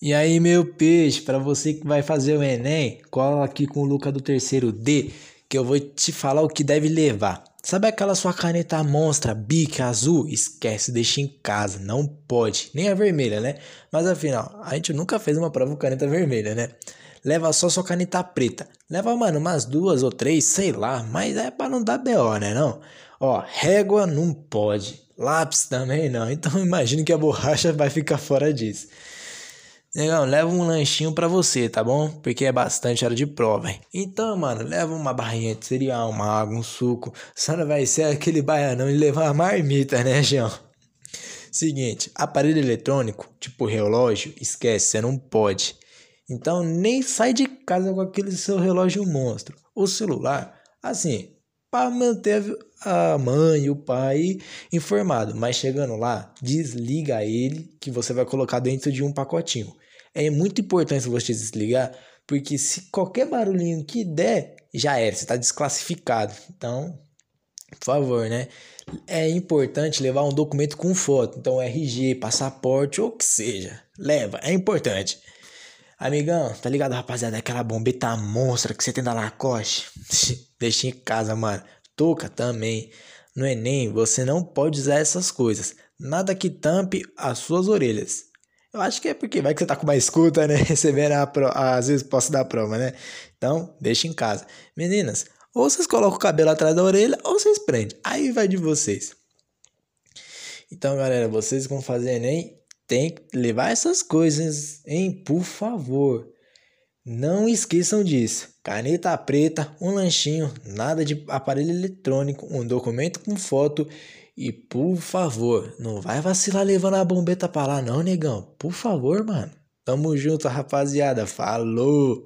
E aí, meu peixe, para você que vai fazer o Enem, cola aqui com o Luca do terceiro D, que eu vou te falar o que deve levar. Sabe aquela sua caneta monstra, bic azul? Esquece, deixa em casa, não pode. Nem a vermelha, né? Mas afinal, a gente nunca fez uma prova com caneta vermelha, né? Leva só sua caneta preta. Leva, mano, umas duas ou três, sei lá, mas é para não dar BO, né, não? Ó, régua não pode. Lápis também não. Então imagino que a borracha vai ficar fora disso. Negão, leva um lanchinho para você, tá bom? Porque é bastante hora de prova, hein? Então, mano, leva uma barrinha de cereal, uma água, um suco. Só não vai ser aquele baianão e levar uma marmita, né, João? Seguinte, aparelho eletrônico, tipo relógio, esquece, você não pode. Então, nem sai de casa com aquele seu relógio monstro. O celular, assim, para manter a mãe e o pai informado, mas chegando lá, desliga ele que você vai colocar dentro de um pacotinho. É muito importante você desligar, porque se qualquer barulhinho que der, já era, você está desclassificado. Então, por favor, né? É importante levar um documento com foto, então RG, passaporte ou o que seja. Leva, é importante. Amigão, tá ligado, rapaziada? Aquela bombeta monstra que você tem da Lacoste? Deixa em casa, mano. Touca também. No Enem, você não pode usar essas coisas. Nada que tampe as suas orelhas. Eu acho que é porque vai que você tá com uma escuta, né? Recebendo a pro... às vezes posso dar prova, né? Então, deixa em casa. Meninas, ou vocês colocam o cabelo atrás da orelha ou vocês prendem. Aí vai de vocês. Então, galera, vocês vão fazer Enem, tem que levar essas coisas, hein? Por favor. Não esqueçam disso. Caneta preta, um lanchinho, nada de aparelho eletrônico, um documento com foto e por favor, não vai vacilar levando a bombeta pra lá não, negão. Por favor, mano. Tamo junto, rapaziada. Falou!